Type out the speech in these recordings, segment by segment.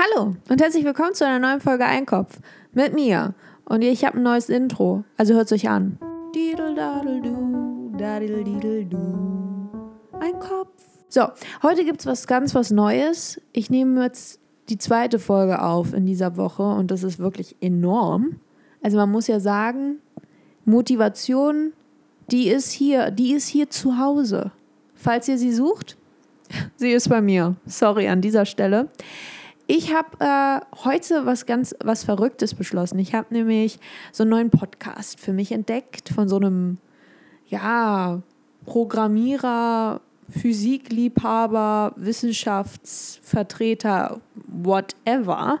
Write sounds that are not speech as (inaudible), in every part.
Hallo und herzlich willkommen zu einer neuen Folge Einkopf mit mir. Und ich habe ein neues Intro, also hört es euch an. Einkopf. So, heute gibt es was ganz was Neues. Ich nehme jetzt die zweite Folge auf in dieser Woche und das ist wirklich enorm. Also man muss ja sagen, Motivation, die ist hier, die ist hier zu Hause. Falls ihr sie sucht, (laughs) sie ist bei mir. Sorry an dieser Stelle. Ich habe äh, heute was ganz was Verrücktes beschlossen. Ich habe nämlich so einen neuen Podcast für mich entdeckt von so einem ja Programmierer, Physikliebhaber, Wissenschaftsvertreter, whatever.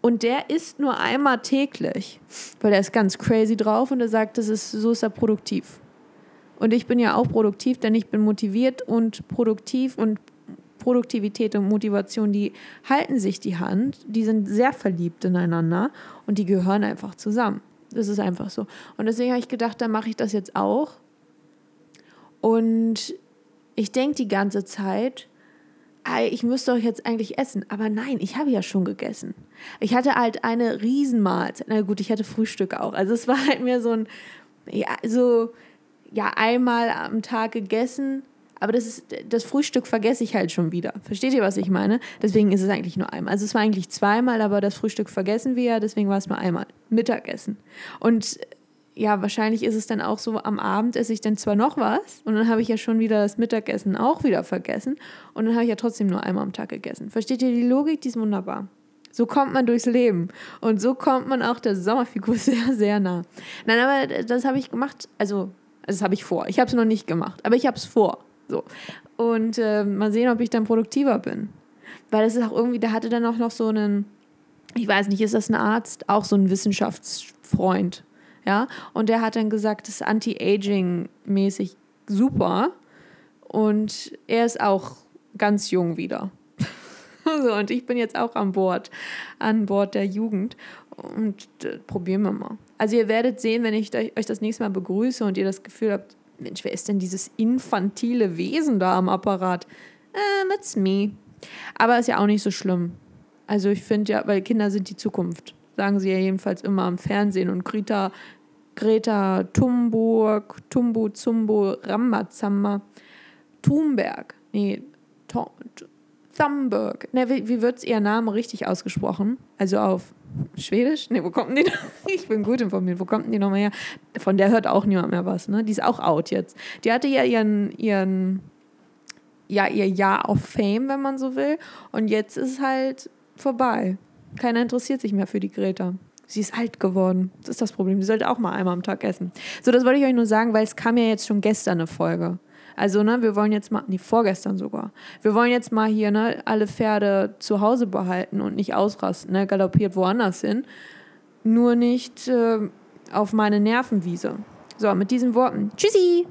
Und der isst nur einmal täglich, weil er ist ganz crazy drauf und er sagt, das ist, so ist er produktiv. Und ich bin ja auch produktiv, denn ich bin motiviert und produktiv und Produktivität und Motivation, die halten sich die Hand, die sind sehr verliebt ineinander und die gehören einfach zusammen. Das ist einfach so. Und deswegen habe ich gedacht, dann mache ich das jetzt auch. Und ich denke die ganze Zeit, ich müsste doch jetzt eigentlich essen. Aber nein, ich habe ja schon gegessen. Ich hatte halt eine Riesenmahlzeit. Na gut, ich hatte Frühstück auch. Also es war halt mir so ein, ja, so, ja, einmal am Tag gegessen aber das, ist, das Frühstück vergesse ich halt schon wieder. Versteht ihr, was ich meine? Deswegen ist es eigentlich nur einmal. Also es war eigentlich zweimal, aber das Frühstück vergessen wir ja, deswegen war es nur einmal. Mittagessen. Und ja, wahrscheinlich ist es dann auch so, am Abend esse ich dann zwar noch was und dann habe ich ja schon wieder das Mittagessen auch wieder vergessen und dann habe ich ja trotzdem nur einmal am Tag gegessen. Versteht ihr die Logik? Die ist wunderbar. So kommt man durchs Leben und so kommt man auch der Sommerfigur (laughs) sehr, sehr nah. Nein, aber das habe ich gemacht, also das habe ich vor. Ich habe es noch nicht gemacht, aber ich habe es vor. So. Und äh, mal sehen, ob ich dann produktiver bin. Weil es ist auch irgendwie, der hatte dann auch noch so einen, ich weiß nicht, ist das ein Arzt? Auch so ein Wissenschaftsfreund. Ja. Und der hat dann gesagt, das ist Anti-Aging-mäßig super. Und er ist auch ganz jung wieder. (laughs) so, und ich bin jetzt auch an Bord, an Bord der Jugend. Und äh, probieren wir mal. Also ihr werdet sehen, wenn ich euch das nächste Mal begrüße und ihr das Gefühl habt, Mensch, wer ist denn dieses infantile Wesen da am Apparat? Äh, that's me. Aber ist ja auch nicht so schlimm. Also ich finde ja, weil Kinder sind die Zukunft. Sagen sie ja jedenfalls immer am Fernsehen. Und Greta, Greta Thunburg, Tumbu, Zumbo, Rambazamba, Thunberg, nee, Thunberg. Ne, wie, wie wird ihr Name richtig ausgesprochen? Also auf Schwedisch? Ne, wo kommt die? (laughs) Ich bin gut informiert. Wo kommt die nochmal her? Von der hört auch niemand mehr was, ne? Die ist auch out jetzt. Die hatte ja ihren, ihren, ja, ihr Jahr auf Fame, wenn man so will. Und jetzt ist es halt vorbei. Keiner interessiert sich mehr für die Greta. Sie ist alt geworden. Das ist das Problem. Sie sollte auch mal einmal am Tag essen. So, das wollte ich euch nur sagen, weil es kam ja jetzt schon gestern eine Folge. Also, ne, wir wollen jetzt mal, nee, vorgestern sogar. Wir wollen jetzt mal hier, ne, alle Pferde zu Hause behalten und nicht ausrasten, ne, galoppiert woanders hin. Nur nicht äh, auf meine Nervenwiese. So, mit diesen Worten. Tschüssi!